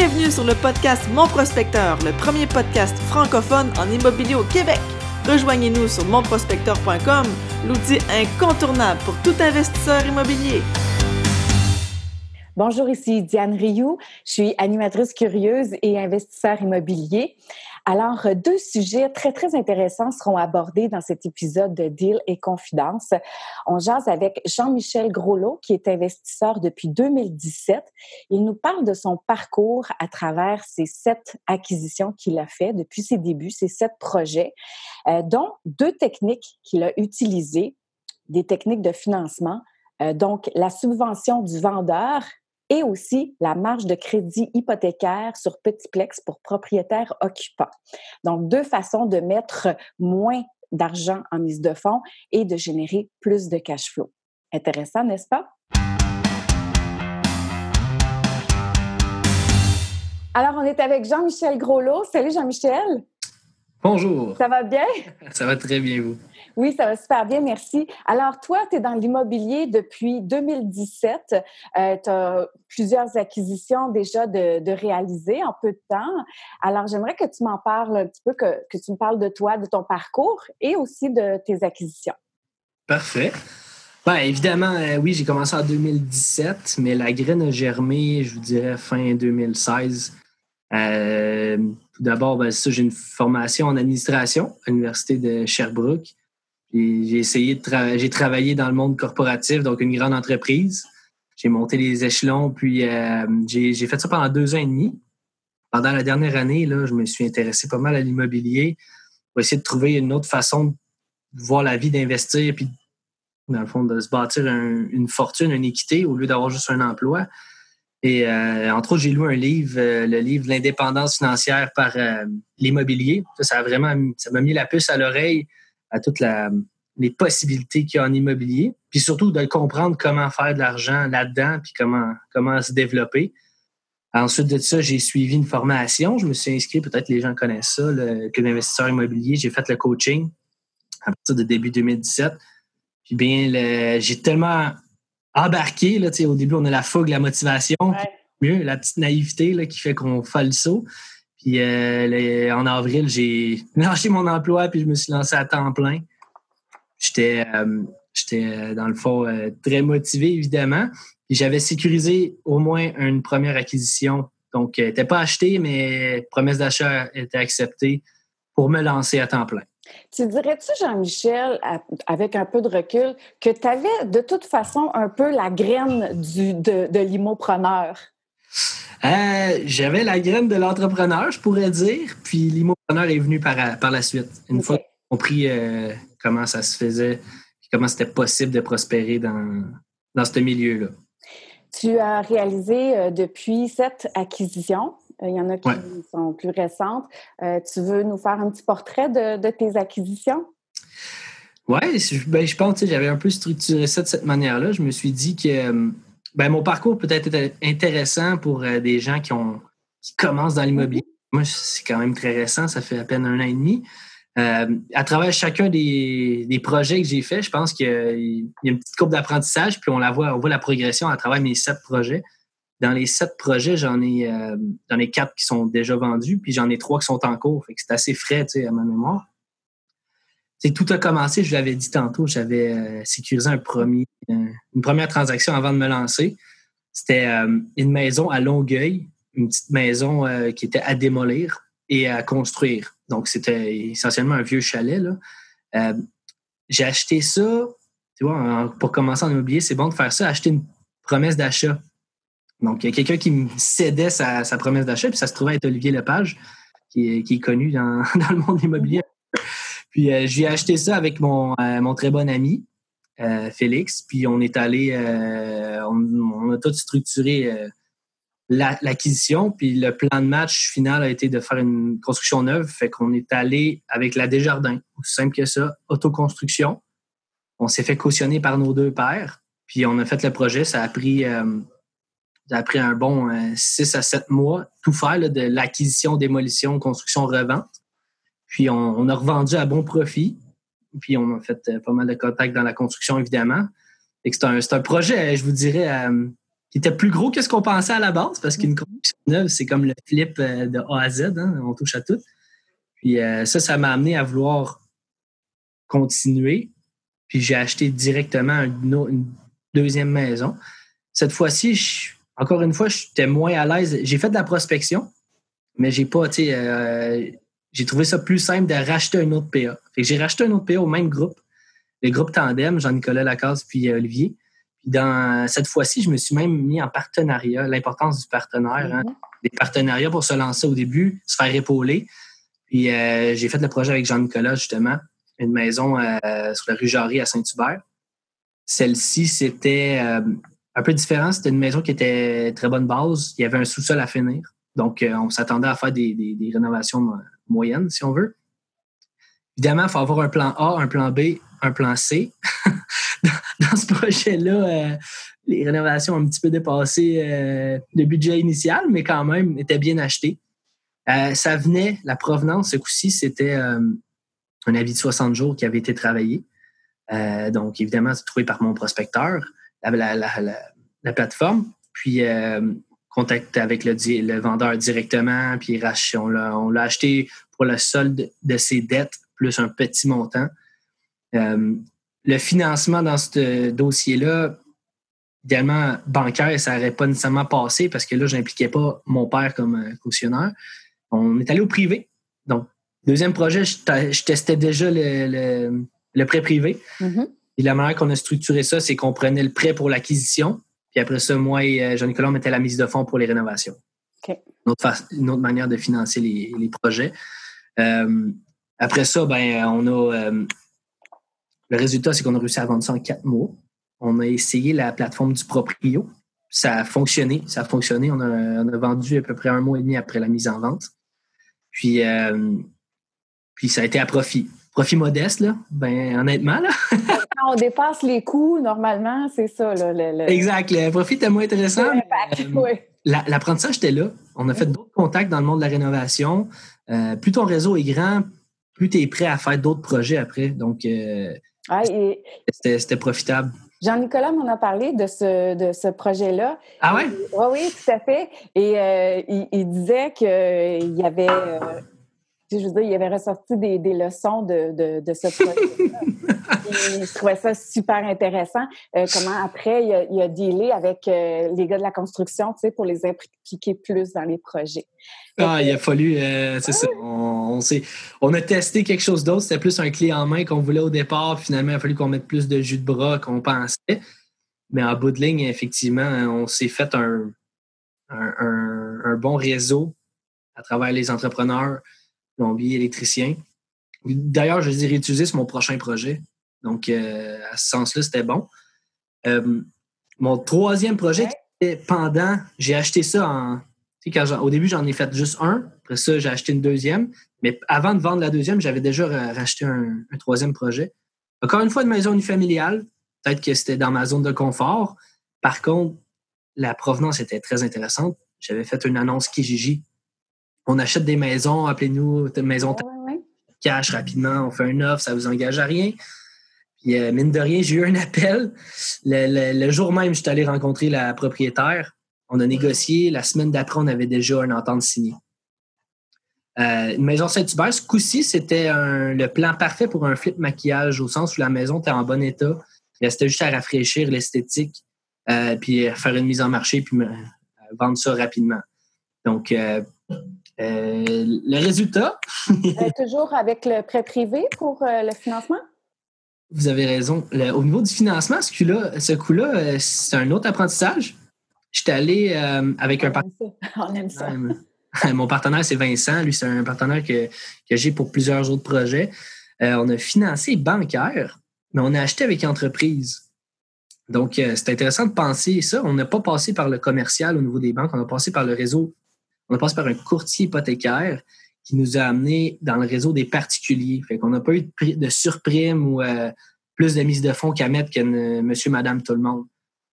Bienvenue sur le podcast Mon Prospecteur, le premier podcast francophone en immobilier au Québec. Rejoignez-nous sur monprospecteur.com, l'outil incontournable pour tout investisseur immobilier. Bonjour, ici Diane Rioux. Je suis animatrice curieuse et investisseur immobilier. Alors, euh, deux sujets très, très intéressants seront abordés dans cet épisode de Deal et Confidence. On jase avec Jean-Michel Groslot, qui est investisseur depuis 2017. Il nous parle de son parcours à travers ces sept acquisitions qu'il a fait depuis ses débuts, ces sept projets, euh, dont deux techniques qu'il a utilisées, des techniques de financement. Euh, donc, la subvention du vendeur et aussi la marge de crédit hypothécaire sur Petitplex pour propriétaires occupants. Donc, deux façons de mettre moins d'argent en mise de fonds et de générer plus de cash flow. Intéressant, n'est-ce pas? Alors, on est avec Jean-Michel Groslot. Salut Jean-Michel. Bonjour. Ça va bien? Ça va très bien, vous? Oui, ça va super bien, merci. Alors, toi, tu es dans l'immobilier depuis 2017. Euh, tu as plusieurs acquisitions déjà de, réaliser en peu de temps. Alors, j'aimerais que tu m'en parles un petit peu, que, que tu me parles de toi, de ton parcours et aussi de tes acquisitions. Parfait. Bien, évidemment, euh, oui, j'ai commencé en 2017, mais la graine a germé, je vous dirais, fin 2016. Euh, tout d'abord, ben, j'ai une formation en administration à l'Université de Sherbrooke. J'ai essayé de j'ai travaillé dans le monde corporatif, donc une grande entreprise. J'ai monté les échelons, puis euh, j'ai fait ça pendant deux ans et demi. Pendant la dernière année, là, je me suis intéressé pas mal à l'immobilier pour essayer de trouver une autre façon de voir la vie d'investir, puis dans le fond, de se bâtir une fortune, une équité, au lieu d'avoir juste un emploi. Et euh, entre autres, j'ai lu un livre, euh, le livre L'indépendance financière par l'immobilier. Ça, ça a vraiment ça m'a mis la puce à l'oreille à toutes les possibilités qu'il y a en immobilier, puis surtout de comprendre comment faire de l'argent là-dedans, puis comment, comment se développer. Ensuite de ça, j'ai suivi une formation. Je me suis inscrit, peut-être les gens connaissent ça, le club d'investisseurs immobiliers. J'ai fait le coaching à partir de début 2017. Puis bien, j'ai tellement embarqué. Là, au début, on a la fougue, la motivation. Mieux, la petite naïveté là, qui fait qu'on fait le saut. Puis euh, en avril, j'ai lâché mon emploi puis je me suis lancé à temps plein. J'étais, euh, euh, dans le fond très motivé, évidemment. Puis j'avais sécurisé au moins une première acquisition. Donc, elle n'était pas achetée, mais promesse d'achat était acceptée pour me lancer à temps plein. Tu dirais-tu, Jean-Michel, avec un peu de recul, que tu avais de toute façon un peu la graine du, de, de l'immopreneur? Euh, j'avais la graine de l'entrepreneur, je pourrais dire, puis l'immopreneur est venu par, par la suite. Une fois que j'ai compris euh, comment ça se faisait, comment c'était possible de prospérer dans, dans ce milieu-là. Tu as réalisé euh, depuis cette acquisition? Il y en a qui sont plus récentes. tu veux nous faire un petit portrait de, tes acquisitions? Oui, ben, je pense que j'avais un peu structuré ça de cette manière-là. Je me suis dit que ben, mon parcours peut être intéressant pour euh, des gens qui, ont, qui commencent dans l'immobilier. Moi, c'est quand même très récent, ça fait à peine un an et demi. Euh, à travers chacun des, des projets que j'ai faits, je pense qu'il y, a une petite courbe d'apprentissage, puis on la voit, on voit la progression à travers mes sept projets. Dans les sept projets, j'en ai, euh, j'en ai quatre qui sont déjà vendus, puis j'en ai trois qui sont en cours. C'est assez frais à ma mémoire tout a commencé, je l'avais dit tantôt, j'avais euh, sécurisé un premier, euh, une première transaction avant de me lancer. C'était une maison à Longueuil, une petite maison qui était à démolir et à construire. Donc, c'était essentiellement un vieux chalet. J'ai acheté ça, tu vois, pour commencer en immobilier, c'est bon de faire ça, acheter une promesse d'achat. Donc, il y a quelqu'un qui me cédait sa, promesse d'achat, puis ça se trouvait être Olivier Lepage, qui est, connu dans, le monde immobilier puis euh, j'ai acheté ça avec mon, euh, mon très bon ami, euh, Félix. Puis on est allé, on, a tout structuré l'acquisition. puis le plan de match final a été de faire une construction neuve. Fait qu'on est allé avec la Desjardins. Aussi simple que ça, autoconstruction. On s'est fait cautionner par nos deux pères. Puis on a fait le projet. Ça a pris, ça a pris un bon 6 à 7 mois, tout faire de l'acquisition, démolition, construction, revente. Puis on, a revendu à bon profit. Puis on a fait euh, pas mal de contacts dans la construction, évidemment. C'est un, un, projet, je vous dirais, qui était plus gros que ce qu'on pensait à la base, parce qu'une construction neuve, c'est comme le flip euh, de A à Z, hein, on touche à tout. Puis euh, ça, ça m'a amené à vouloir continuer. Puis j'ai acheté directement une, deuxième maison. Cette fois-ci, encore une fois, j'étais moins à l'aise. J'ai fait de la prospection, mais j'ai pas, tu sais, euh, j'ai trouvé ça plus simple de racheter un autre PA. j'ai racheté un autre PA au même groupe, le groupe Tandem, Jean-Nicolas Lacasse puis Olivier. Puis dans cette fois-ci, je me suis même mis en partenariat, l'importance du partenaire, hein. mm-hmm. des partenariats pour se lancer au début, se faire épauler. Puis euh, j'ai fait le projet avec Jean-Nicolas, justement, une maison euh, sur la rue Jarry à Saint-Hubert. Celle-ci, c'était euh, un peu différent. C'était une maison qui était très bonne base. Il y avait un sous-sol à finir. Donc, on s'attendait à faire des, des, rénovations moyennes, si on veut. Évidemment, il faut avoir un plan A, un plan B, un plan C. dans ce projet-là, euh, les rénovations ont un petit peu dépassé euh, le budget initial, mais quand même, étaient bien achetées. Euh, ça venait, la provenance, ce coup-ci, c'était un avis de 60 jours qui avait été travaillé. donc, évidemment, c'est trouvé par mon prospecteur, la, plateforme. Puis, contact avec le, vendeur directement, puis on l'a acheté pour le solde de ses dettes, plus un petit montant le financement dans ce dossier-là, idéalement bancaire, ça n'aurait pas nécessairement passé parce que là, je n'impliquais pas mon père comme euh, cautionnaire. On est allé au privé. Donc, deuxième projet, je, testais déjà le, prêt privé. Mm-hmm. Et la manière qu'on a structuré ça, c'est qu'on prenait le prêt pour l'acquisition. Puis après ça, moi et euh, Jean-Nicolas, on mettait la mise de fonds pour les rénovations. Une, autre manière de financer les, projets. Euh, après ça, ben, on a le résultat, c'est qu'on a réussi à vendre ça en quatre mois. On a essayé la plateforme du Proprio. Ça a fonctionné. Ça a fonctionné. On a, vendu à peu près un mois et demi après la mise en vente. Puis, euh, puis ça a été à profit. Profit modeste, là. Ben, honnêtement, là. Quand on dépasse les coûts, normalement, c'est ça, là. Exact. Le profit était moins intéressant. Euh, l'apprentissage était là. On a fait d'autres contacts dans le monde de la rénovation. Euh, plus ton réseau est grand, plus tu es prêt à faire d'autres projets après. Donc, ah, C'était profitable. Jean-Nicolas m'en a parlé de ce, de ce projet-là. Ah oui? Oui, oui, tout à fait. Et euh, il, disait qu'il y avait, euh, je veux dire, il avait ressorti des, des leçons de, de, de ce projet-là. je trouvais ça super intéressant. Euh, comment après, il a, il a dealé avec les gars de la construction, tu sais, pour les impliquer plus dans les projets. Ah, il a fallu, euh, c'est ça. On, on, a testé quelque chose d'autre. C'était plus un clé en main qu'on voulait au départ. Finalement, il a fallu qu'on mette plus de jus de bras qu'on pensait. Mais en bout de ligne, effectivement, on s'est fait un, un, bon réseau à travers les entrepreneurs, plombiers, électriciens. D'ailleurs, je les ai réutilisés sur mon prochain projet. Donc, euh, à ce sens-là, c'était bon. Euh, mon troisième projet, pendant, j'ai acheté ça en au début, j'en ai fait juste un. Après ça, j'ai acheté une deuxième. Mais avant de vendre la deuxième, j'avais déjà racheté un, troisième projet. Encore une fois, une maison unifamiliale. Peut-être que c'était dans ma zone de confort. Par contre, la provenance était très intéressante. J'avais fait une annonce Kijiji. On achète des maisons, appelez-nous maison cash rapidement, on fait un offre, ça vous engage à rien. Puis, euh, mine de rien, j'ai eu un appel. le, jour même, je suis allé rencontrer la propriétaire. On a négocié. La semaine d'après, on avait déjà une entente signée. Euh, une maison Saint-Hubert, ce coup-ci, c'était le plan parfait pour un flip maquillage, au sens où la maison était en bon état. Il restait juste à rafraîchir l'esthétique, euh, puis faire une mise en marché, puis vendre ça rapidement. Donc, euh, le résultat? toujours avec le prêt privé pour le financement? Vous avez raison. au niveau du financement, ce coup-là, c'est un autre apprentissage. J'étais allé euh, avec un partenaire. On aime ça. Mon partenaire, c'est Vincent. Lui, c'est un partenaire que, que j'ai pour plusieurs autres projets. Euh, on a financé bancaire, mais on a acheté avec entreprise. Donc, euh, c'est intéressant de penser ça. On n'a pas passé par le commercial au niveau des banques, on a passé par le réseau, on a passé par un courtier hypothécaire qui nous a amené dans le réseau des particuliers. Fait qu'on n'a pas eu de, surprime ou plus de mise de fonds qu'à mettre que monsieur, madame, tout le monde.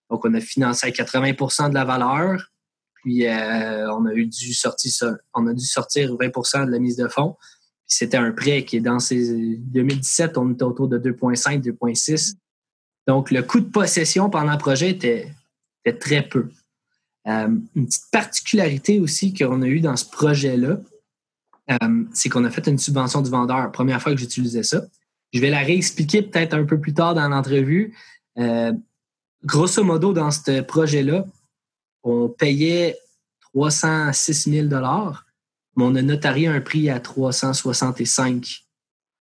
Donc, on a financé à 80% de la valeur. Puis, euh, on, a eu dû sortir, on a dû sortir 20% de la mise de fonds. C'était un prêt qui est dans ces 2017, on était autour de 2,5, 2,6. Donc, le coût de possession pendant le projet était, très peu. Une petite particularité aussi qu'on a eue dans ce projet-là, c'est qu'on a fait une subvention du vendeur. Première fois que j'utilisais ça. Je vais la réexpliquer peut-être un peu plus tard dans l'entrevue. grosso modo, dans ce projet-là, on payait 306 000 mais on a notarié un prix à 365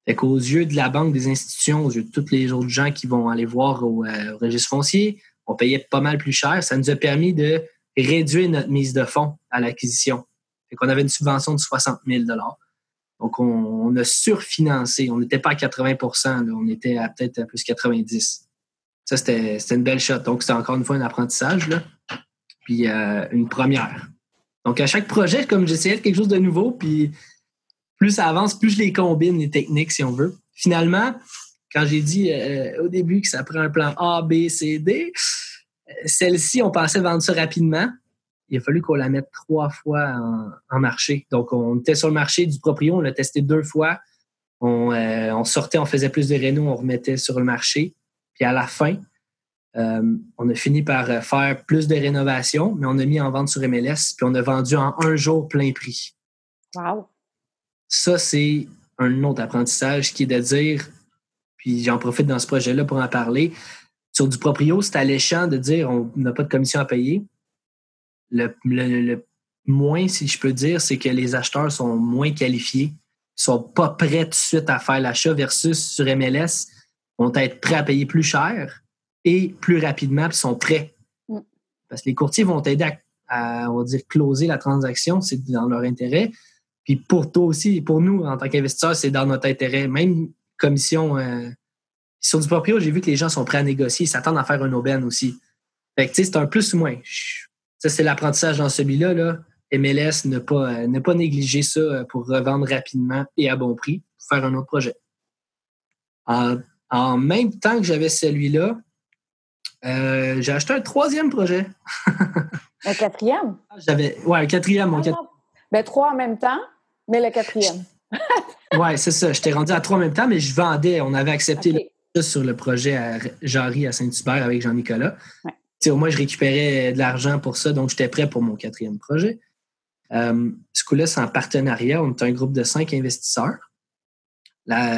fait qu'aux yeux de la banque, des institutions, aux yeux de tous les autres gens qui vont aller voir au, euh, registre foncier, on payait pas mal plus cher. Ça nous a permis de réduire notre mise de fonds à l'acquisition. Fait qu'on avait une subvention de 60 000 Donc, on, a surfinancé. On n'était pas à 80% on était à peut-être plus 90 Ça, c'était une belle shot. Donc, c'était encore une fois un apprentissage. Là. Puis, euh, une première. Donc, à chaque projet, comme j'essayais quelque chose de nouveau, puis plus ça avance, plus je les combine, les techniques, si on veut. Finalement, quand j'ai dit euh, au début que ça prend un plan A, B, C, D, celle-ci, on pensait vendre ça rapidement. Il a fallu qu'on la mette trois fois en, marché. Donc, on était sur le marché du proprio, on l'a testé deux fois. On, euh, sortait, on faisait plus de réno, on remettait sur le marché. Puis à la fin, on a fini par faire plus de rénovations, mais on a mis en vente sur MLS, puis on a vendu en un jour plein prix. Wow! Ça, c'est un autre apprentissage qui est de dire, puis j'en profite dans ce projet-là pour en parler, sur du proprio, c'est alléchant de dire on n'a pas de commission à payer. Le, moins, si je peux dire, c'est que les acheteurs sont moins qualifiés, sont pas prêts tout de suite à faire l'achat versus sur MLS, vont être prêts à payer plus cher et plus rapidement, puis sont prêts. Mm. Parce que les courtiers vont t'aider à, à, on va dire, closer la transaction, c'est dans leur intérêt. Puis pour toi aussi, pour nous, en tant qu'investisseurs, c'est dans notre intérêt. Même commission euh, sur du proprio, j'ai vu que les gens sont prêts à négocier, ils s'attendent à faire un aubaine aussi. Fait que tu sais, c'est un plus ou moins. Ça, c'est l'apprentissage dans celui-là. Là. MLS ne pas, euh, ne pas négliger ça euh, pour revendre rapidement et à bon prix pour faire un autre projet. En, même temps que j'avais celui-là, j'ai acheté un troisième projet. un quatrième? J'avais, ouais, un quatrième. Mon ah, Ben, trois en même temps? Mais le quatrième. oui, c'est ça. J'étais rendu à trois en même temps, mais je vendais. On avait accepté sur le projet à Jarry à Saint-Hubert avec Jean-Nicolas. Au moins, je récupérais de l'argent pour ça, donc j'étais prêt pour mon quatrième projet. Euh, ce coup-là, c'est en partenariat. On est un groupe de cinq investisseurs.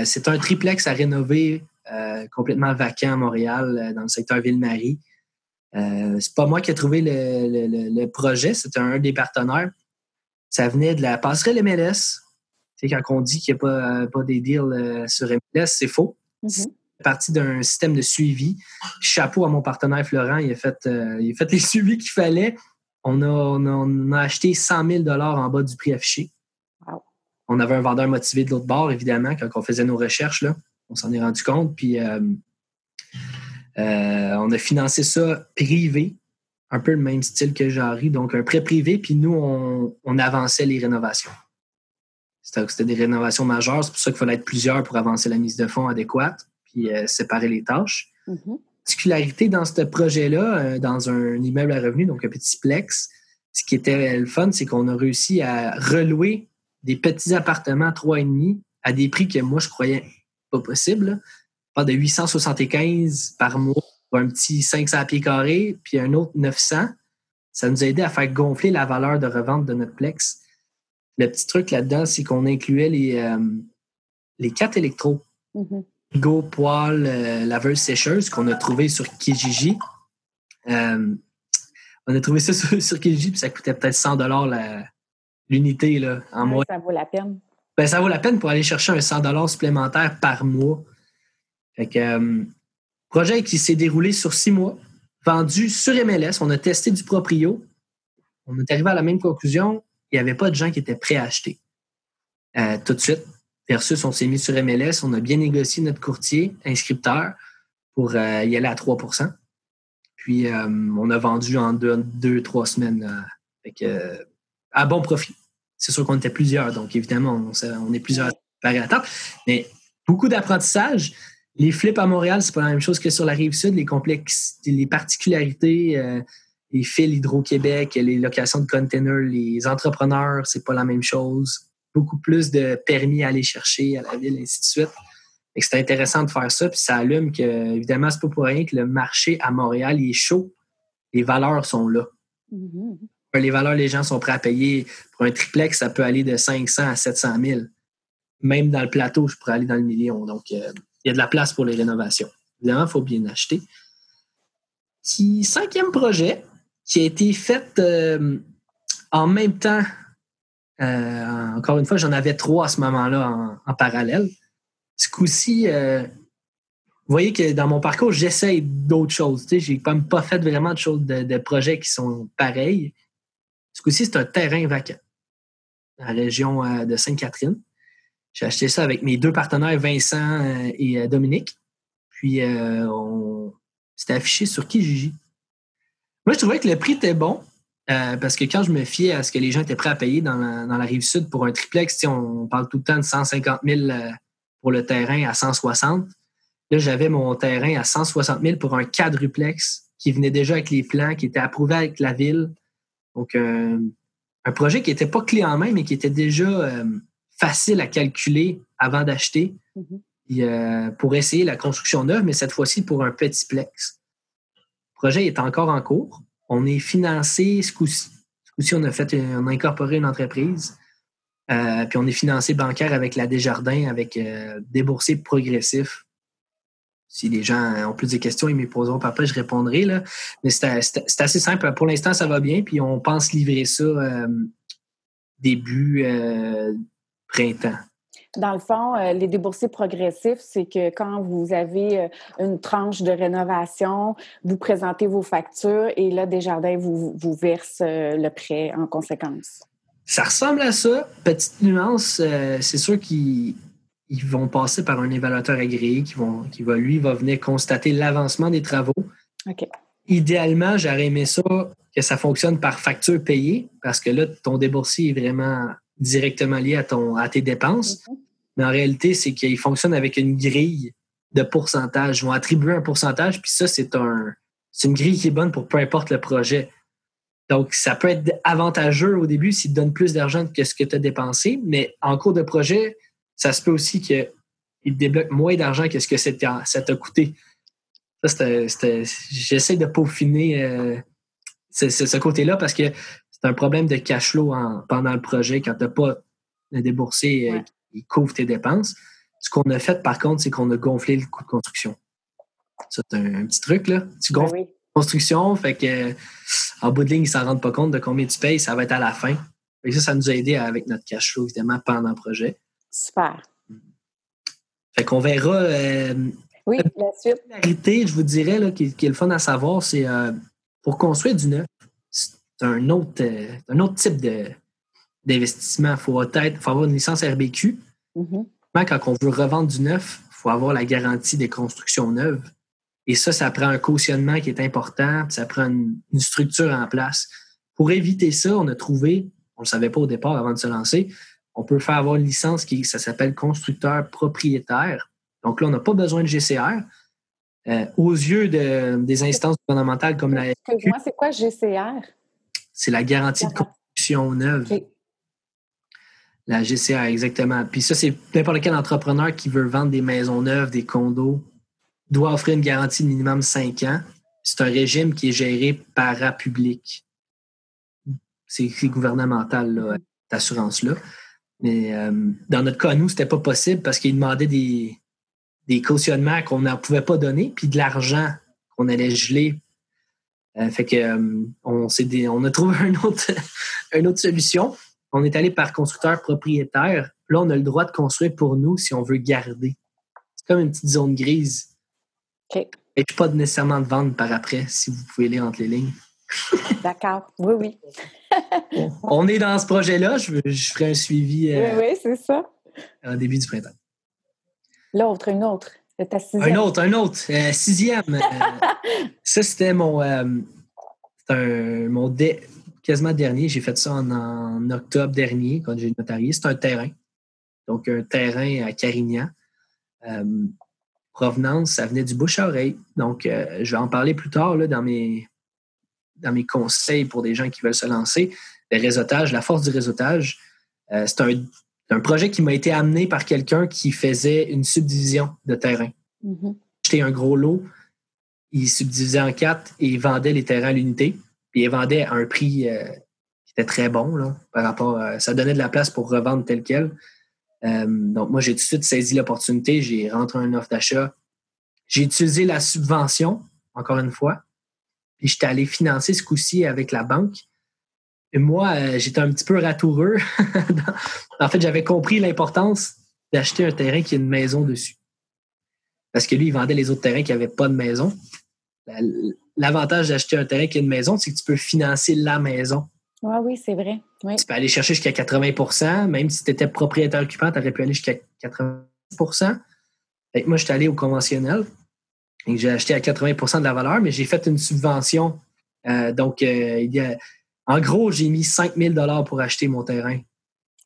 C'est un triplex à rénover euh, complètement vacant à Montréal, euh, dans le secteur Ville-Marie. Euh, c'est pas moi qui ai trouvé le, projet, c'était un des partenaires. Ça venait de la passerelle MLS. Quand on dit qu'il n'y a pas, pas des deals sur MLS, c'est faux. Mm-hmm. Parti d'un système de suivi. Chapeau à mon partenaire Florent, il a fait, euh, il a fait les suivis qu'il fallait. On a, on, a, acheté 100 000 en bas du prix affiché. On avait un vendeur motivé de l'autre bord, évidemment, quand on faisait nos recherches. Là. On s'en est rendu compte. Puis euh, on a financé ça privé un peu le même style que Jarry, donc un prêt privé, puis nous, on, avançait les rénovations. C'était des rénovations majeures, c'est pour ça qu'il fallait être plusieurs pour avancer la mise de fonds adéquate, puis euh, séparer les tâches. Mm-hmm. Particularité dans ce projet-là, euh, dans un immeuble à revenus, donc un petit plex, ce qui était le fun, c'est qu'on a réussi à relouer des petits appartements trois et demi à des prix que moi, je croyais pas possible. Pas de 875 par mois pour un petit 500 pieds carrés, puis un autre 900. Ça nous a aidé à faire gonfler la valeur de revente de notre Plex. Le petit truc là-dedans, c'est qu'on incluait les, euh, les quatre électros. Mm Go, poêle, euh, laveuse, sécheuse qu'on a trouvé sur Kijiji. Euh, on a trouvé ça sur, Kijiji, puis ça coûtait peut-être 100 l'unité en mois. Ça vaut la peine. Ben, ça vaut la peine pour aller chercher un 100 supplémentaire par mois. Fait que, Projet qui s'est déroulé sur six mois, vendu sur MLS. On a testé du proprio. On est arrivé à la même conclusion. Il n'y avait pas de gens qui étaient prêts à acheter euh, tout de suite. Versus, on s'est mis sur MLS. On a bien négocié notre courtier inscripteur pour euh, y aller à 3% Puis, euh, on a vendu en deux, trois semaines avec, à bon profit. C'est sûr qu'on était plusieurs, donc évidemment, on, est plusieurs à table. Mais beaucoup d'apprentissage les flips à Montréal, c'est pas la même chose que sur la rive sud. Les complexes, les particularités, euh, les fils Hydro-Québec, les locations de containers, les entrepreneurs, c'est pas la même chose. Beaucoup plus de permis à aller chercher à la ville, ainsi de suite. C'est intéressant de faire ça, puis ça allume que, évidemment, c'est pas pour rien que le marché à Montréal est chaud. Les valeurs sont là. Mhm. Les valeurs, les gens sont prêts à payer. Pour un triplex, ça peut aller de 500 à 700 000. Même dans le plateau, je pourrais aller dans le million. Donc, euh, il y a de la place pour les rénovations. Évidemment, il faut bien acheter. Qui, cinquième projet qui a été fait euh, en même temps. Euh, encore une fois, j'en avais trois à ce moment-là en, parallèle. Ce coup-ci, vous voyez que dans mon parcours, j'essaye d'autres choses. Sais, j'ai même pas fait vraiment de choses, de, projets qui sont pareils. Ce coup-ci, c'est un terrain vacant dans la région euh, de Sainte-Catherine. J'ai acheté ça avec mes deux partenaires, Vincent euh, et euh, Dominique. Puis, on... c'était affiché sur Kijiji. Moi, je trouvais que le prix était bon parce que quand je me fiais à ce que les gens étaient prêts à payer dans la, rive sud pour un triplex, on, on parle tout le temps de 150 000 pour le terrain à 160 Là, j'avais mon terrain à 160 000 pour un quadruplex qui venait déjà avec les plans, qui était approuvé avec la ville. Donc, euh, un projet qui n'était pas clé en main, mais qui était déjà euh, facile à calculer avant d'acheter euh, pour essayer la construction neuve, mais cette fois-ci pour un petit plex. Le projet est encore en cours. On est financé ce coup-ci. On a fait, on a incorporé une entreprise. puis on est financé bancaire avec la Desjardins, avec des boursiers progressifs si les gens ont plus de questions, ils me poseront après, je répondrai. Là. Mais c'est assez simple. Pour l'instant, ça va bien. Puis on pense livrer ça euh, début euh, printemps. Dans le fond, euh, les déboursés progressifs, c'est que quand vous avez une tranche de rénovation, vous présentez vos factures et là, Desjardins vous, vous verse le prêt en conséquence. Ça ressemble à ça. Petite nuance, c'est sûr qu'ils ils vont passer par un évaluateur agréé qui, vont, qui va, lui, va venir constater l'avancement des travaux. Idéalement, j'aurais aimé ça que ça fonctionne par facture payée, parce que là, ton déboursier est vraiment directement lié à, ton, à tes dépenses. Mm-hmm. Mais en réalité, c'est qu'il fonctionne avec une grille de pourcentage. Ils vont attribuer un pourcentage, puis ça, c'est un, une grille qui est bonne pour peu importe le projet. Donc, ça peut être avantageux au début s'il te donne plus d'argent que ce que tu as dépensé, mais en cours de projet, ça se peut aussi qu'il débloque moins d'argent que ce que ça t'a coûté. J'essaie de peaufiner euh, ce, côté-là parce que c'est un problème de cash flow pendant le projet quand tu n'as pas déboursé, euh, il couvre tes dépenses. Ce qu'on a fait, par contre, c'est qu'on a gonflé le coût de construction. C'est un, petit truc, là. Tu ben gonfles la construction, fait que en bout de ligne, ils ne s'en rendent pas compte de combien tu payes, ça va être à la fin. Et ça, ça nous a aidé avec notre cash flow, évidemment, pendant le projet. Super. Fait qu'on verra. Euh, oui, la suite. La je vous dirais, là, qui, est le fun à savoir, c'est euh, pour construire du neuf, c'est un autre, euh, un autre type d'investissement. Il faut, faut avoir une licence RBQ. Mm-hmm. Quand on veut revendre du neuf, il faut avoir la garantie des constructions neuves. Et ça, ça prend un cautionnement qui est important, ça prend une, une structure en place. Pour éviter ça, on a trouvé, on ne le savait pas au départ avant de se lancer, on peut faire avoir une licence qui ça s'appelle constructeur propriétaire. Donc là, on n'a pas besoin de GCR. Euh, aux yeux des instances gouvernementales comme la Excuse-moi, c'est quoi GCR? C'est la garantie de construction neuve. La GCR, exactement. Puis ça, c'est n'importe quel entrepreneur qui veut vendre des maisons neuves, des condos, doit offrir une garantie de minimum 5 ans. C'est un régime qui est géré par Public. C'est gouvernemental, mm-hmm. cette assurance-là. Mais euh, dans notre cas, nous, c'était pas possible parce qu'ils demandaient des, cautionnements qu'on ne pouvait pas donner, puis de l'argent qu'on allait geler. Euh, fait que euh, on, a trouvé une autre solution. On est allé par constructeur propriétaire. Là, on a le droit de construire pour nous si on veut garder. C'est comme une petite zone grise. OK. Et pas nécessairement de vendre par après, si vous pouvez lire entre les lignes. D'accord. Oui, oui. on est dans ce projet-là. Je, ferai un suivi. Euh, oui, oui, c'est ça. Au début du printemps. L'autre, une autre. Ta sixième. Un autre, un autre. Euh, sixième. Euh, ça, c'était mon. un, mon quasiment dernier. J'ai fait ça en, octobre dernier, quand j'ai notarié. C'est un terrain. Donc, un terrain à Carignan. provenance, ça venait du bouche à oreille. Donc, je vais en parler plus tard là, dans mes dans mes conseils pour des gens qui veulent se lancer, le réseautage, la force du réseautage, euh, c'est un, projet qui m'a été amené par quelqu'un qui faisait une subdivision de terrain. Mm un gros lot, il subdivisait en quatre et il vendait les terrains à l'unité. Puis il vendait à un prix qui était très bon par rapport à, ça donnait de la place pour revendre tel quel. donc moi j'ai tout de suite saisi l'opportunité, j'ai rentré un offre d'achat. J'ai utilisé la subvention encore une fois. Puis j'étais allé financer ce coup-ci avec la banque. Et moi, euh, j'étais un petit peu ratoureux. en fait, j'avais compris l'importance d'acheter un terrain qui a une maison dessus. Parce que lui, il vendait les autres terrains qui n'avaient pas de maison. L'avantage d'acheter un terrain qui a une maison, c'est que tu peux financer la maison. Ah oui, c'est vrai. Tu peux aller chercher jusqu'à 80% Même si tu étais propriétaire occupant, tu aurais pu aller jusqu'à 80% Moi, j'étais allé au conventionnel. J'ai acheté à 80% de la valeur, mais j'ai fait une subvention. Euh, donc, euh, il y a, en gros, j'ai mis 5 000 pour acheter mon terrain.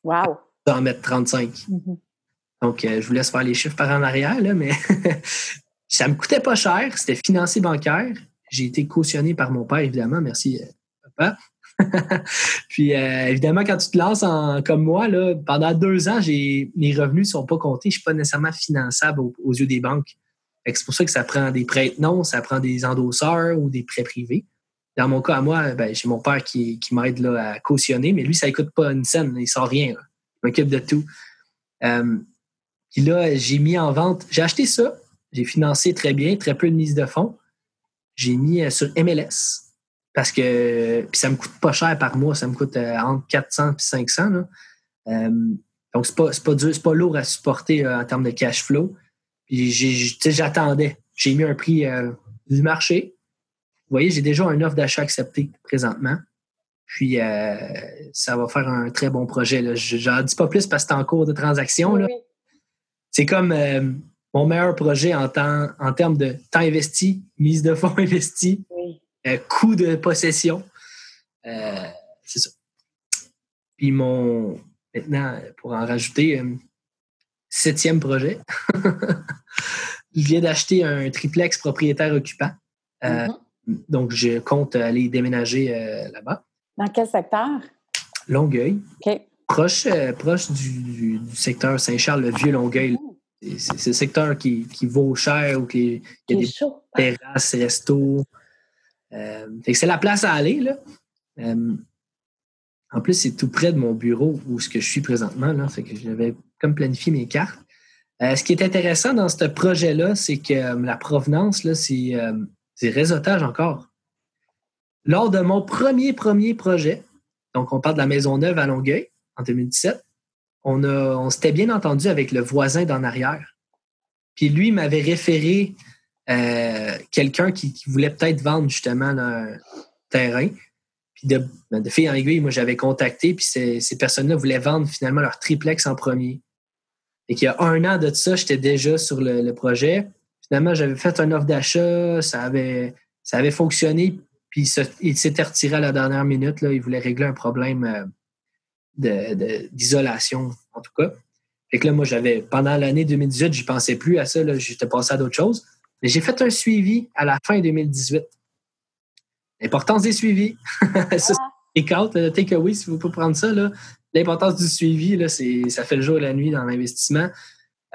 Wow! En mettre 35. Mm-hmm. Donc, euh, je vous laisse faire les chiffres par en arrière, là, mais ça me coûtait pas cher. C'était financé bancaire. J'ai été cautionné par mon père, évidemment. Merci, papa. Puis, évidemment, quand tu te lances en, comme moi, là, pendant deux ans, mes revenus ne sont pas comptés. Je ne suis pas nécessairement finançable aux yeux des banques. C'est pour ça que ça prend des prêts non, ça prend des endosseurs ou des prêts privés. Dans mon cas, à moi, ben, j'ai mon père qui, m'aide à cautionner, mais lui, ça ne coûte pas une scène, il sort rien. Il m'occupe de tout. Euh, puis là, j'ai mis en vente, j'ai acheté ça, j'ai financé très bien, très peu de mise de fonds. J'ai mis euh, sur MLS parce que puis ça me coûte pas cher par mois, ça me coûte euh, entre 400 et 500. donc, c'est pas, pas dur, c'est pas lourd à supporter en termes de cash flow j'attendais. J'ai mis un prix euh, du marché. Vous voyez, j'ai déjà une offre d'achat acceptée présentement. Puis, euh, ça va faire un très bon projet. Je n'en dis pas plus parce que c'est en cours de transaction. C'est comme euh, mon meilleur projet en, temps, en termes de temps investi, mise de fonds investi, coût de possession. c'est ça. Puis, mon, maintenant, pour en rajouter, septième projet. je viens d'acheter un triplex propriétaire occupant. Euh, mm-hmm. Donc, je compte aller déménager euh, là-bas. Dans quel secteur? Longueuil. Proche, euh, proche du, secteur Saint-Charles, le vieux Longueuil. Mm. C'est le secteur qui, vaut cher ou qui a des terrasses, restos. c'est la place à aller. Là. en plus, c'est tout près de mon bureau où ce que je suis présentement. Là, fait que j'avais comme planifié mes cartes. Euh, ce qui est intéressant dans ce projet-là, c'est que euh, la provenance, euh, c'est réseautage encore. Lors de mon premier, premier projet, donc on parle de la Maison Neuve à Longueuil en 2017, on, s'était bien entendu avec le voisin d'en arrière. Puis lui m'avait référé quelqu'un qui, voulait peut-être vendre justement un terrain. Puis de, ben, de fil en aiguille, moi j'avais contacté, puis ces, personnes-là voulaient vendre finalement leur triplex en premier. Et qu'il y a un an de ça, j'étais déjà sur le, projet. Finalement, j'avais fait une offre d'achat, ça avait, fonctionné, puis il s'était retiré à la dernière minute. Il voulait régler un problème euh, d'isolation, en tout cas. Fait que là, moi, j'avais, pendant l'année 2018, je pensais plus à ça, j'étais passé à d'autres choses. Mais j'ai fait un suivi à la fin 2018. L'importance des suivis. ça, c'est le takeaway, si vous pouvez prendre ça, là l'importance du suivi, là, ça fait le jour et la nuit dans l'investissement.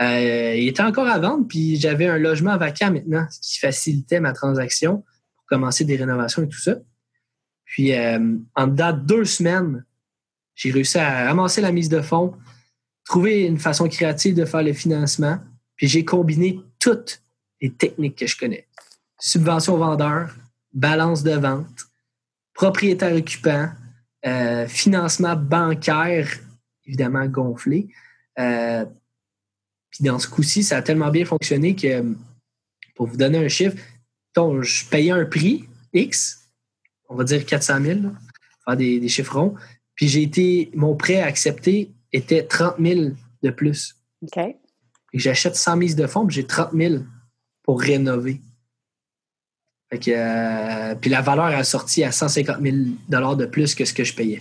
Euh, il était encore à vendre, puis j'avais un logement vacant maintenant, ce qui facilitait ma transaction pour commencer des rénovations et tout ça. Puis, euh, en date deux semaines, j'ai réussi à ramasser la mise de fonds, trouver une façon créative de faire le financement, puis j'ai combiné toutes les techniques que je connais. Subvention vendeur, balance de vente, propriétaire occupant, euh, financement bancaire, évidemment gonflé. Euh, puis dans ce coup-ci, ça a tellement bien fonctionné que, pour vous donner un chiffre, je payais un prix X, on va dire 400 000, faire des, des chiffrons. Puis j'ai été, mon prêt accepté était 30 000 de plus. OK. J'achète 100 mises de fonds, puis j'ai 30 000 pour rénover. Euh, puis la valeur a sorti à 150 000 de plus que ce que je payais.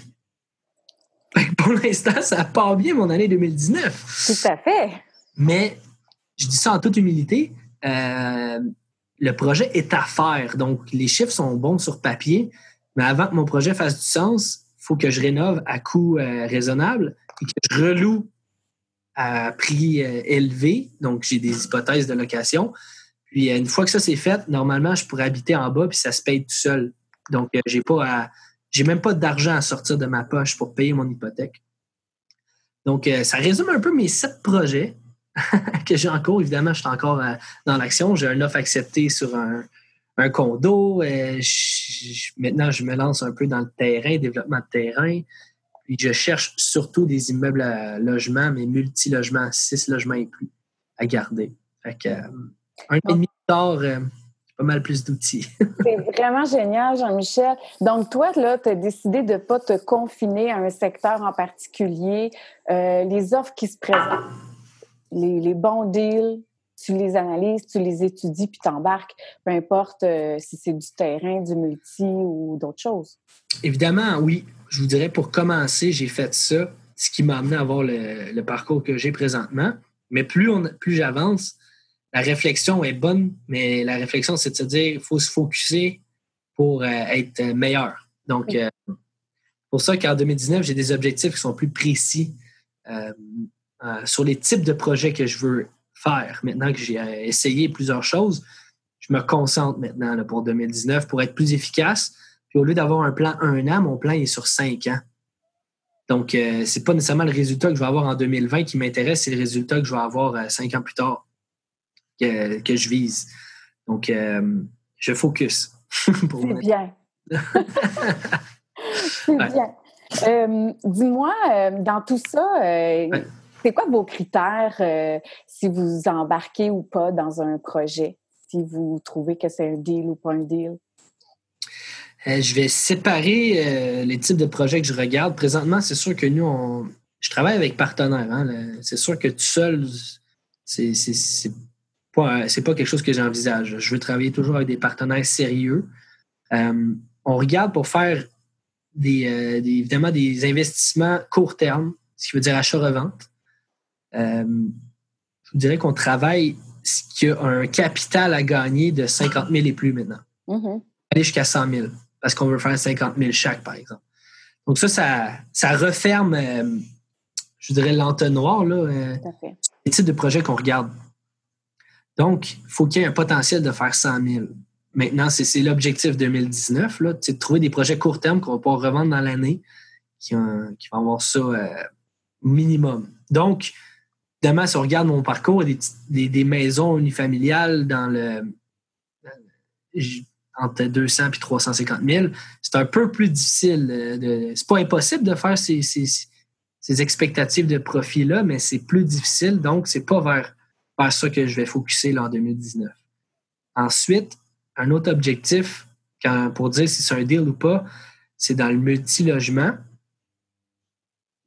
pour l'instant, ça part bien mon année 2019. Tout à fait. Mais je dis ça en toute humilité. Euh, le projet est à faire. Donc, les chiffres sont bons sur papier, mais avant que mon projet fasse du sens, faut que je rénove à coût euh, raisonnable et que je reloue à prix élevé. Donc, j'ai des hypothèses de location. Puis une fois que ça c'est fait, normalement, je pourrais habiter en bas puis ça se paye tout seul. Donc, euh, j'ai pas j'ai même pas d'argent à sortir de ma poche pour payer mon hypothèque. Donc, euh, ça résume un peu mes sept projets que j'ai en cours. Évidemment, je suis encore euh, dans l'action. J'ai un offre accepté sur un, condo. maintenant, je me lance un peu dans le terrain, développement de terrain. Puis, je cherche surtout des immeubles à logement, mais multi-logements, six logements et plus à garder. Fait que, un et demi tard, pas mal plus d'outils. c'est vraiment génial, Jean-Michel. Donc, toi, là, tu as décidé de ne pas te confiner à un secteur en particulier. Euh, les offres qui se présentent, les, bons deals, tu les analyses, tu les étudies, puis t'embarques, peu importe euh, si c'est du terrain, du multi ou d'autres choses. Évidemment, oui. Je vous dirais, pour commencer, j'ai fait ça, ce qui m'a amené à avoir le, parcours que j'ai présentement. Mais plus, on, plus j'avance, la réflexion est bonne, mais la réflexion, c'est de se dire qu'il faut se focuser pour euh, être meilleur. Donc, euh, pour ça qu'en 2019, j'ai des objectifs qui sont plus précis euh, sur les types de projets que je veux faire. Maintenant que j'ai essayé plusieurs choses, je me concentre maintenant pour 2019 pour être plus efficace. Puis au lieu d'avoir un plan un an, mon plan est sur cinq ans. Donc, ce n'est pas nécessairement le résultat que je vais avoir en 2020 qui m'intéresse, c'est le résultat que je vais avoir cinq ans plus tard que, je vise. Donc, euh, je focus. C'est bien. C'est bien. Euh, dis-moi, euh, dans tout ça, c'est quoi vos critères si vous embarquez ou pas dans un projet? Si vous trouvez que c'est un deal ou pas un deal? je vais séparer les types de projets que je regarde. Présentement, c'est sûr que nous, je travaille avec partenaires. Hein, c'est sûr que tout seul, c'est c'est pas quelque chose que j'envisage. Je veux travailler toujours avec des partenaires sérieux. Euh, on regarde pour faire euh, évidemment des investissements court terme, ce qui veut dire achat-revente. Euh, je vous dirais qu'on travaille ce qui a un capital à gagner de 50 000 et plus maintenant. Mm-hmm. Aller jusqu'à 100 000 parce qu'on veut faire 50 000 chaque, par exemple. Donc ça, ça, referme, je dirais, l'entonnoir, là, les types de projets qu'on regarde. Donc, il faut qu'il y ait un potentiel de faire 100 000. Maintenant, c'est l'objectif 2019, là, de trouver des projets court terme qu'on va pouvoir revendre dans l'année, qui, vont avoir ça euh, minimum. Donc, si on regarde mon parcours, des, maisons unifamiliales dans le entre 200 et 350 000, c'est un peu plus difficile. C'est pas impossible de faire ces, ces expectatives de profit-là, mais c'est plus difficile. Donc, c'est pas vers vers ça que je vais focuser en 2019. Ensuite, un autre objectif pour dire si c'est un deal ou pas, c'est dans le multi-logement.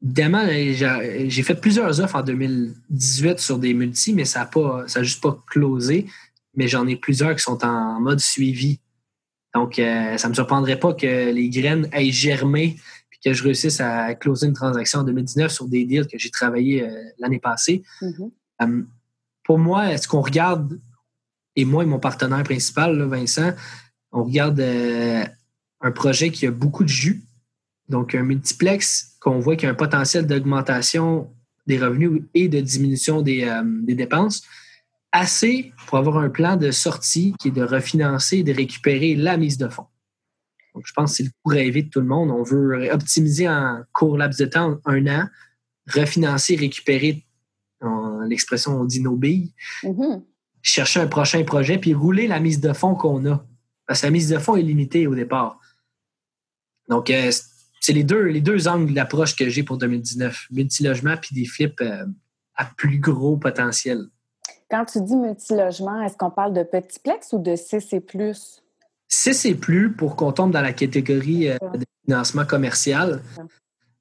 Évidemment, j'ai fait plusieurs offres en 2018 sur des multis, mais ça n'a pas, ça juste pas closé. Mais j'en ai plusieurs qui sont en mode suivi. Donc, euh, ça ne me surprendrait pas que les graines aient germé et que je réussisse à closer une transaction en 2019 sur des deals que j'ai travaillé euh, l'année passée. Mm-hmm. Euh, pour moi, ce qu'on regarde, et moi et mon partenaire principal, Vincent, on regarde euh, un projet qui a beaucoup de jus, donc un multiplex qu'on voit qu'il y a un potentiel d'augmentation des revenus et de diminution des, euh, dépenses, assez pour avoir un plan de sortie qui est de refinancer et de récupérer la mise de fonds. Donc, je pense que c'est le coup rêvé de tout le monde. On veut optimiser en court laps de temps, un an, refinancer, récupérer l'expression on dit nos billes, mm-hmm. chercher un prochain projet, puis rouler la mise de fonds qu'on a. Parce que la mise de fonds est limitée au départ. Donc, euh, c'est les deux, les deux angles d'approche que j'ai pour 2019. Multilogement puis des flips euh, à plus gros potentiel. Quand tu dis multilogement, est-ce qu'on parle de petitplex ou de CC+. CC+, pour qu'on tombe dans la catégorie euh, de financement commercial.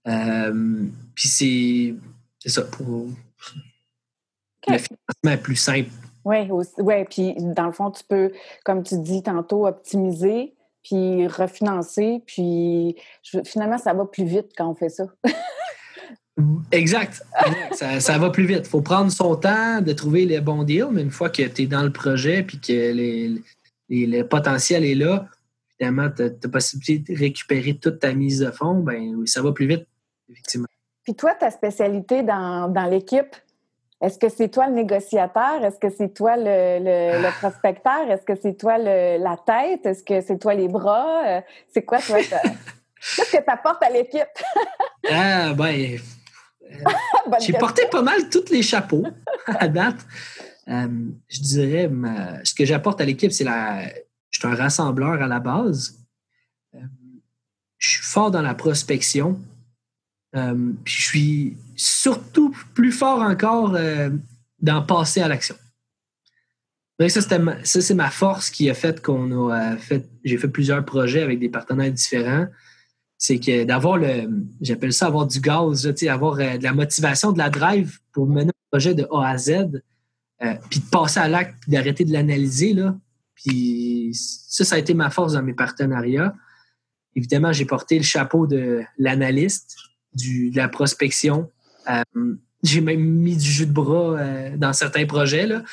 puis c'est, c'est ça, pour le financement est plus simple. Oui, ouais, puis dans le fond, tu peux, comme tu dis tantôt, optimiser, puis refinancer, puis finalement, ça va plus vite quand on fait ça. exact. ça, va plus vite. Il faut prendre son temps de trouver les bons deals, mais une fois que tu es dans le projet puis que les, le potentiel est là, évidemment, tu as la possibilité de récupérer toute ta mise de fonds, ben oui, ça va plus vite, effectivement. Puis toi, ta spécialité dans, dans l'équipe, Est-ce que c'est toi le négociateur? Est-ce que c'est toi le, ah. prospecteur? Est-ce que c'est toi la tête? Est-ce que c'est toi les bras? Euh, c'est quoi, toi? Qu'est-ce que tu apportes à l'équipe? ah, ben. Euh, j'ai porté pas mal tous les chapeaux à date. Euh, je dirais, ce que j'apporte à l'équipe, c'est la. Je suis un rassembleur à la base. je suis fort dans la prospection. Euh, puis je suis surtout plus fort encore euh, dans passer à l'action. Ça, c'est ma force qui a fait qu'on a euh, fait. J'ai fait plusieurs projets avec des partenaires différents. C'est que d'avoir le. J'appelle ça avoir du gaz, avoir de la motivation, de la drive pour mener un projet de A à Z, puis de passer à l'acte, puis d'arrêter de l'analyser. Puis ça, ça a été ma force dans mes partenariats. Évidemment, j'ai porté le chapeau de l'analyste, du, de la prospection. Euh, j'ai même mis du jus de bras euh, dans certains projets. Là.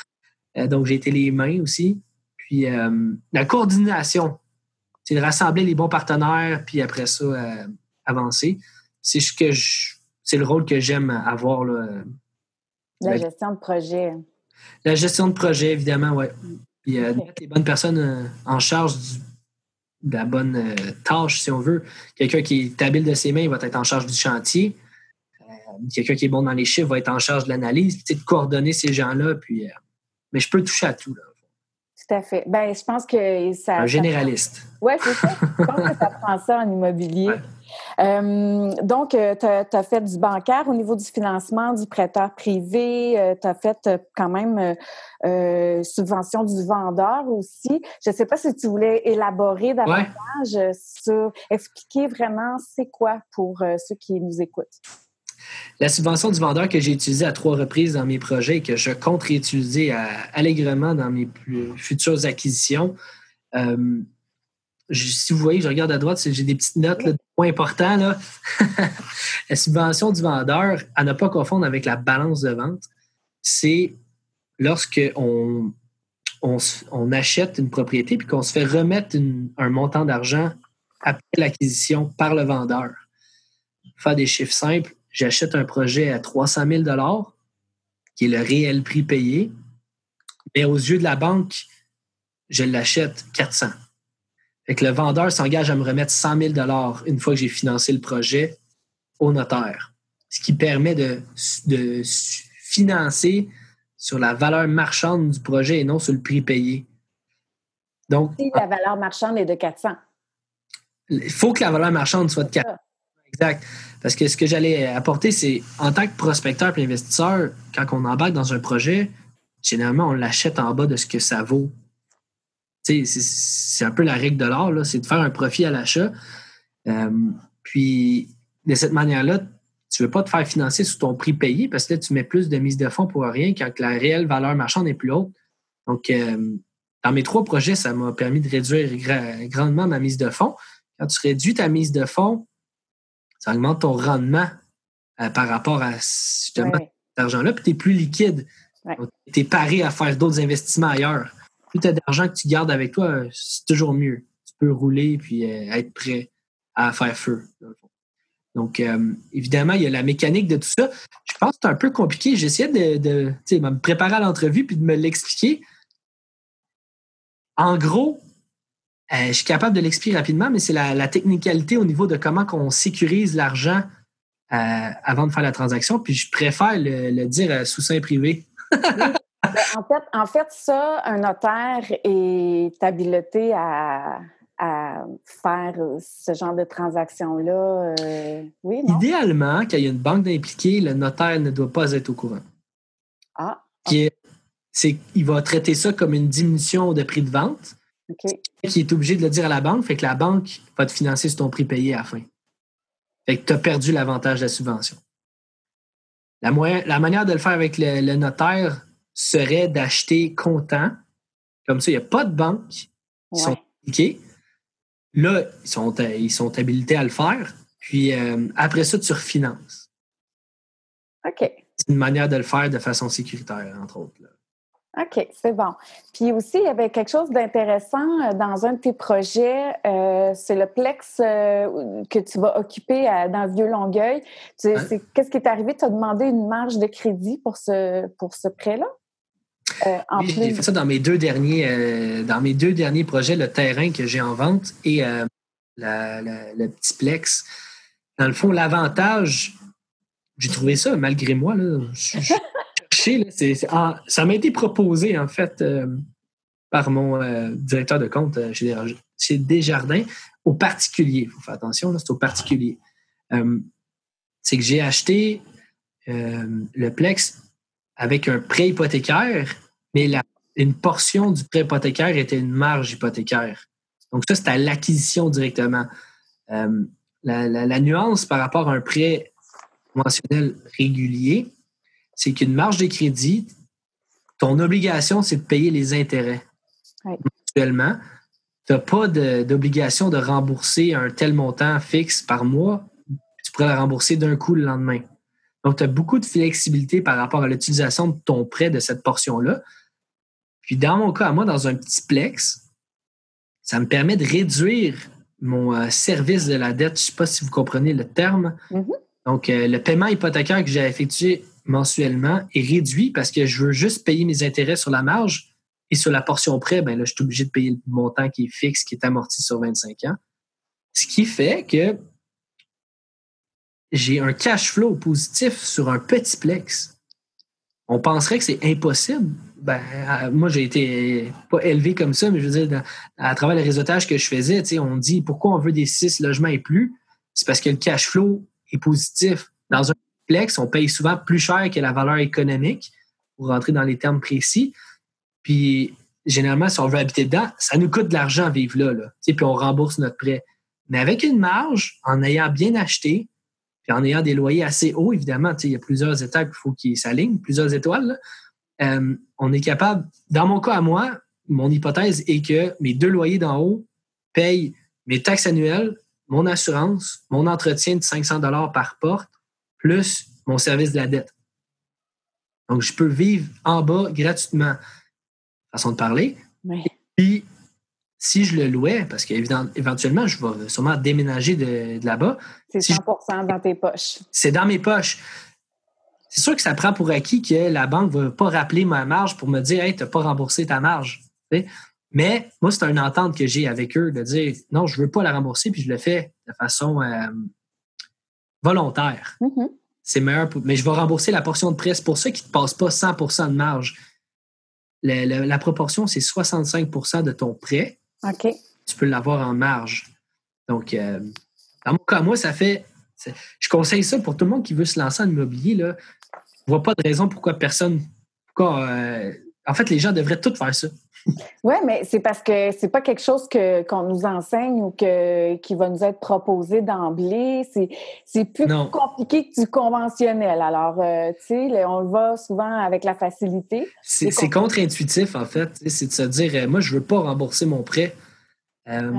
Euh, donc, j'ai été les mains aussi. Puis, la coordination, c'est de rassembler les bons partenaires, puis après ça, avancer. C'est ce que c'est le rôle que j'aime avoir. Là. La gestion de projet. La gestion de projet, évidemment, oui. Puis, mettre les bonnes personnes en charge du de la bonne euh, tâche, si on veut. Quelqu'un qui est habile de ses mains va être en charge du chantier. Euh, quelqu'un qui est bon dans les chiffres va être en charge de l'analyse, de coordonner ces gens-là. Puis, euh, mais je peux toucher à tout. Là. Tout à fait. Ben, je pense que ça. Un généraliste. Oui, c'est ça. je pense que ça prend ça en immobilier. Euh, donc, tu as, fait du bancaire au niveau du financement, du prêteur privé. tu as fait quand même subvention du vendeur aussi. Je ne sais pas si tu voulais élaborer davantage sur expliquer vraiment c'est quoi pour ceux qui nous écoutent. La subvention du vendeur que j'ai utilisée à trois reprises dans mes projets et que je compte réutiliser allègrement dans mes futures acquisitions. Si vous voyez, je regarde à droite, j'ai des petites notes, de points importants. Là. la subvention du vendeur, à ne pas confondre avec la balance de vente, c'est lorsque on, on, achète une propriété puis qu'on se fait remettre un montant d'argent après l'acquisition par le vendeur. Faire des chiffres simples, j'achète un projet à 300 000 qui est le réel prix payé, mais aux yeux de la banque, je l'achète 400. Fait que le vendeur s'engage à me remettre 100 000 une fois que j'ai financé le projet au notaire, ce qui permet de, de financer sur la valeur marchande du projet et non sur le prix payé. Donc, si la valeur marchande est de 400. Il faut que la valeur marchande soit de 400. Exact. Parce que ce que j'allais apporter, c'est en tant que prospecteur et investisseur, quand on embarque dans un projet, généralement, on l'achète en bas de ce que ça vaut. C'est un peu la règle de l'art, c'est de faire un profit à l'achat. Euh, puis, de cette manière-là, tu ne veux pas te faire financer sous ton prix payé parce que là, tu mets plus de mise de fonds pour rien quand la réelle valeur marchande est plus haute. Donc, euh, dans mes trois projets, ça m'a permis de réduire grandement ma mise de fonds. Quand tu réduis ta mise de fonds, ça augmente ton rendement euh, par rapport à justement cet argent-là, puis tu es plus liquide. Tu es paré à faire d'autres investissements ailleurs. Plus tu as d'argent que tu gardes avec toi, c'est toujours mieux. Tu peux rouler puis euh, être prêt à faire feu. Donc, euh, évidemment, il y a la mécanique de tout ça. Je pense que c'est un peu compliqué. J'essayais de, de me préparer à l'entrevue puis de me l'expliquer. En gros, euh, je suis capable de l'expliquer rapidement, mais c'est la, technicalité au niveau de comment on sécurise l'argent euh, avant de faire la transaction. Puis je préfère le, dire euh, sous sein privé. Ben, en, fait, ça, un notaire est habilité à, faire ce genre de transaction-là. oui, non? Idéalement, quand il y a une banque d'impliqués, le notaire ne doit pas être au courant. Ah. c'est, il va traiter ça comme une diminution de prix de vente qui est obligé de le dire à la banque, fait que la banque va te financer sur ton prix payé à la fin. Fait que tu as perdu l'avantage de la subvention. La, la, manière de le faire avec le, notaire serait d'acheter comptant. Comme ça, il n'y a pas de banque qui sont impliquées. Là, ils sont, ils sont habilités à le faire. Puis euh, après ça, tu refinances. OK. C'est une manière de le faire de façon sécuritaire, entre autres. OK, c'est bon. Puis aussi, il y avait quelque chose d'intéressant euh, dans un de tes projets. Euh, c'est le Plex euh, que tu vas occuper dans Vieux-Longueuil. Qu'est-ce qui est arrivé? Tu as demandé une marge de crédit pour ce, pour ce prêt-là? Oui, j'ai fait ça dans mes deux derniers, dans mes deux derniers projets, le terrain que j'ai en vente et le petit Plex. Dans le fond, l'avantage, j'ai trouvé ça malgré moi. Là, ça m'a été proposé, en fait, euh, par mon euh, directeur de compte euh, chez Desjardins, au particulier. Il faut faire attention, c'est au particulier. c'est que j'ai acheté le Plex avec un prêt hypothécaire, mais une portion du prêt hypothécaire était une marge hypothécaire. Donc, ça, c'est à l'acquisition directement. la, nuance par rapport à un prêt conventionnel régulier, c'est qu'une marge de crédit, ton obligation, c'est de payer les intérêts. Actuellement, tu n'as pas d'obligation de, rembourser un tel montant fixe par mois. Tu pourrais le rembourser d'un coup le lendemain. Donc, tu as beaucoup de flexibilité par rapport à l'utilisation de ton prêt de cette portion-là. Puis, dans mon cas, à moi, dans un petit plex, ça me permet de réduire mon euh, service de la dette. Je ne sais pas si vous comprenez le terme. Mm-hmm. Donc, euh, le paiement hypothécaire que j'ai effectué mensuellement est réduit parce que je veux juste payer mes intérêts sur la marge et sur la portion prêt, ben là, je suis obligé de payer le montant qui est fixe, qui est amorti sur 25 ans. Ce qui fait que j'ai un cash flow positif sur un petit plex. On penserait que c'est impossible. Ben, moi, j'ai été pas élevé comme ça, mais je veux dire, à travers le réseautage que je faisais, on dit pourquoi on veut des six logements et plus? C'est parce que le cash flow est positif. Dans un on paye souvent plus cher que la valeur économique, pour rentrer dans les termes précis. Puis, généralement, si on veut habiter dedans, ça nous coûte de l'argent vivre là, là puis on rembourse notre prêt. Mais avec une marge, en ayant bien acheté, puis en ayant des loyers assez hauts, évidemment, il y a plusieurs étapes qu'il faut qu'ils s'alignent, plusieurs étoiles, euh, on est capable, dans mon cas à moi, mon hypothèse est que mes deux loyers d'en haut payent mes taxes annuelles, mon assurance, mon entretien de 500 dollars par porte, plus mon service de la dette. Donc, je peux vivre en bas gratuitement. Façon de parler. Puis, si je le louais, parce qu'éventuellement, je vais sûrement déménager de, là-bas. C'est 100% dans tes poches. C'est dans mes poches. C'est sûr que ça prend pour acquis que la banque ne va pas rappeler ma marge pour me dire Hey, tu n'as pas remboursé ta marge. Mais moi, c'est une entente que j'ai avec eux de dire non, je ne veux pas la rembourser, puis je le fais de façon euh, volontaire. Mm-hmm. C'est meilleur, mais je vais rembourser la portion de prêt. C'est pour ça qu'il ne te passe pas 100% de marge. La, proportion, c'est 65% de ton prêt. OK. Tu peux l'avoir en marge. Donc, euh, dans mon cas, moi, ça fait. Je conseille ça pour tout le monde qui veut se lancer en immobilier. Là. Je ne vois pas de raison pourquoi personne. Pourquoi, euh, en fait, les gens devraient tout faire ça. Oui, mais c'est parce que c'est pas quelque chose que, qu'on nous enseigne ou que, qui va nous être proposé d'emblée. C'est, plus compliqué que du conventionnel. Alors, euh, tu sais, on le va souvent avec la facilité. C'est, contre-intuitif, en fait. C'est de se dire, euh, moi, je veux pas rembourser mon prêt. Euh,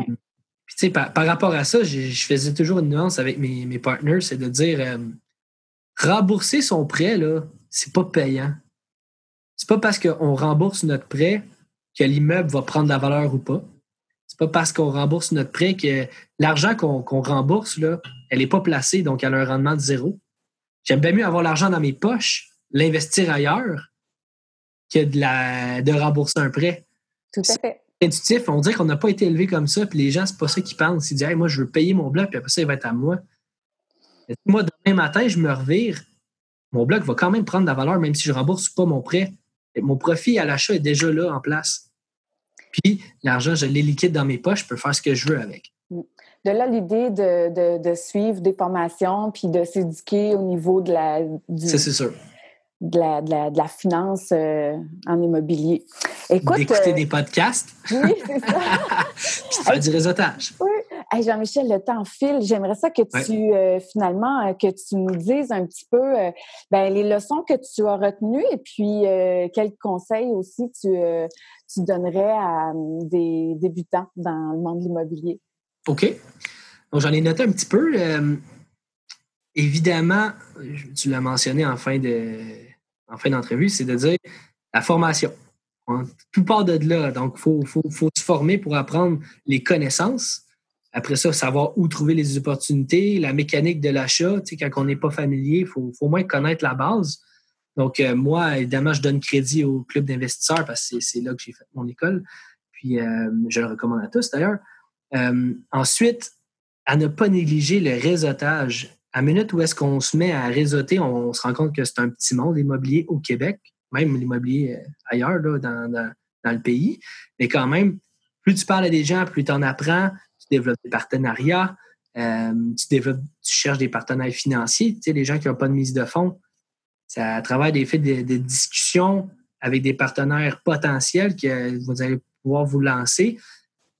puis, tu sais, par, rapport à ça, je faisais toujours une nuance avec mes, mes partners, c'est de dire, rembourser son prêt, là, c'est pas payant. C'est pas parce qu'on rembourse notre prêt que l'immeuble va prendre la valeur ou pas. C'est pas parce qu'on rembourse notre prêt que l'argent qu'on rembourse, là, elle n'est pas placée, donc elle a un rendement de zéro. J'aime bien mieux avoir l'argent dans mes poches, l'investir ailleurs, que de, la, de rembourser un prêt. Tout à fait. Intuitif, on dirait qu'on n'a pas été élevé comme ça, puis les gens, c'est pas ça qu'ils pensent. Ils disent moi, je veux payer mon bloc, puis après ça, il va être à moi. moi, demain matin, je me revire, mon bloc va quand même prendre de la valeur, même si je ne rembourse pas mon prêt. Mon profit à l'achat est déjà là en place. Puis l'argent, je l'ai liquide dans mes poches, je peux faire ce que je veux avec. Mm. De là, l'idée de, suivre des formations puis de s'éduquer au niveau de la. c'est sûr. De la, de la, finance euh, en immobilier. Écoute. D'écouter euh, des podcasts. Oui, c'est ça. puis de faire du réseautage. Oui. Jean-Michel, le temps file. J'aimerais ça que tu, euh, finalement, que tu nous dises un petit peu ben, les leçons que tu as retenues et puis quels conseils aussi tu, tu donnerais à hum, des débutants dans le monde de l'immobilier? OK. Donc, j'en ai noté un petit peu. Euh, évidemment, tu l'as mentionné en fin de en fin d'entrevue, c'est de dire la formation. Tout part de là. Donc, il faut, faut, faut, se former pour apprendre les connaissances. Après ça, savoir où trouver les opportunités, la mécanique de l'achat. Tu sais, quand on n'est pas familier, il faut, au moins connaître la base. Donc, euh, moi, évidemment, je donne crédit au club d'investisseurs parce que c'est là que j'ai fait mon école. Puis, euh, je le recommande à tous d'ailleurs. Euh, ensuite, à ne pas négliger le réseautage. À minute où est-ce qu'on se met à réseauter, on, se rend compte que c'est un petit monde, l'immobilier au Québec, même l'immobilier ailleurs, dans, dans, le pays. Mais quand même, plus tu parles à des gens, plus tu en apprends, développes des partenariats, tu développes, tu cherches des partenaires financiers, tu sais, les gens qui n'ont pas de mise de fonds c'est à travers des faits de, discussions avec des partenaires potentiels que vous allez pouvoir vous lancer.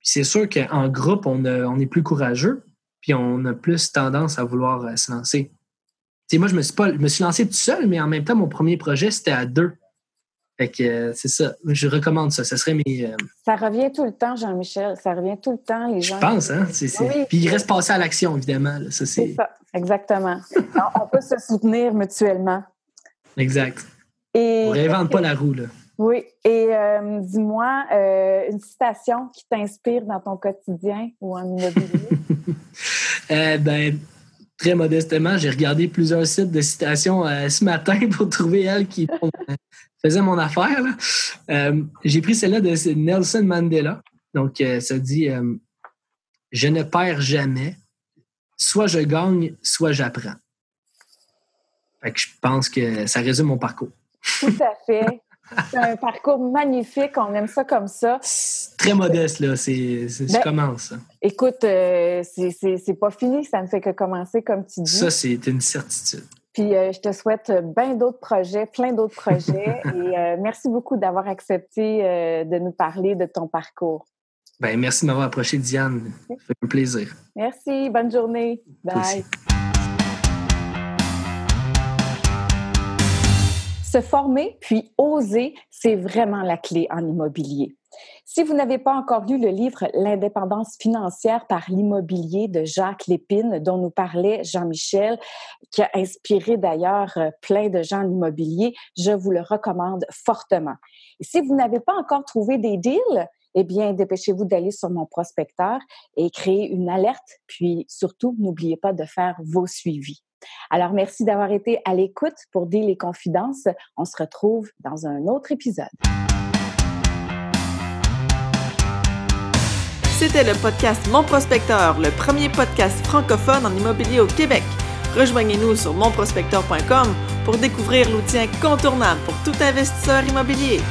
C'est sûr qu'en groupe, on, on, est plus courageux, puis on a plus tendance à vouloir euh, se lancer. moi, je me, suis pas, je me suis lancé tout seul, mais en même temps, mon premier projet, c'était à deux. Fait que euh, c'est ça. Je recommande ça. Ça serait mes. Euh, ça revient tout le temps, Jean-Michel. Ça revient tout le temps. Les gens. Je pense, hein? Puis il reste passé à l'action, évidemment. c'est ça, exactement. on peut se soutenir mutuellement. Exact. Et, On réinvente pas la roue, là. Oui. Et euh, dis-moi, une citation qui t'inspire dans ton quotidien ou en immobilier? ben, très modestement, j'ai regardé plusieurs sites de citations euh, ce matin pour trouver elle qui faisait mon affaire. j'ai pris celle-là de Nelson Mandela. Donc, ça dit Je ne perds jamais. Soit je gagne, soit j'apprends. Fait que je pense que ça résume mon parcours. Tout à fait. C'est un parcours magnifique, on aime ça comme ça. Très modeste, là. C'est, je ben, commence. Écoute, euh, c'est, pas fini, ça ne fait que commencer, comme tu dis. Ça, c'est une certitude. Puis euh, je te souhaite bien d'autres projets, plein d'autres projets. et euh, merci beaucoup d'avoir accepté de nous parler de ton parcours. Ben, merci de m'avoir approché, Diane. Ça fait un plaisir. Merci. Bonne journée. Bye. Se former puis oser, c'est vraiment la clé en immobilier. Si vous n'avez pas encore lu le livre L'indépendance financière par l'immobilier de Jacques Lépine, dont nous parlait Jean-Michel, qui a inspiré d'ailleurs euh, plein de gens en immobilier, je vous le recommande fortement. Et si vous n'avez pas encore trouvé des deals, eh bien, dépêchez-vous d'aller sur mon prospecteur et créer une alerte. Puis surtout, n'oubliez pas de faire vos suivis. Alors, merci d'avoir été à l'écoute pour Deal les Confidences. On se retrouve dans un autre épisode. C'était le podcast Mon Prospecteur, le premier podcast francophone en immobilier au Québec. Rejoignez-nous sur monprospecteur.com pour découvrir l'outil incontournable pour tout investisseur immobilier.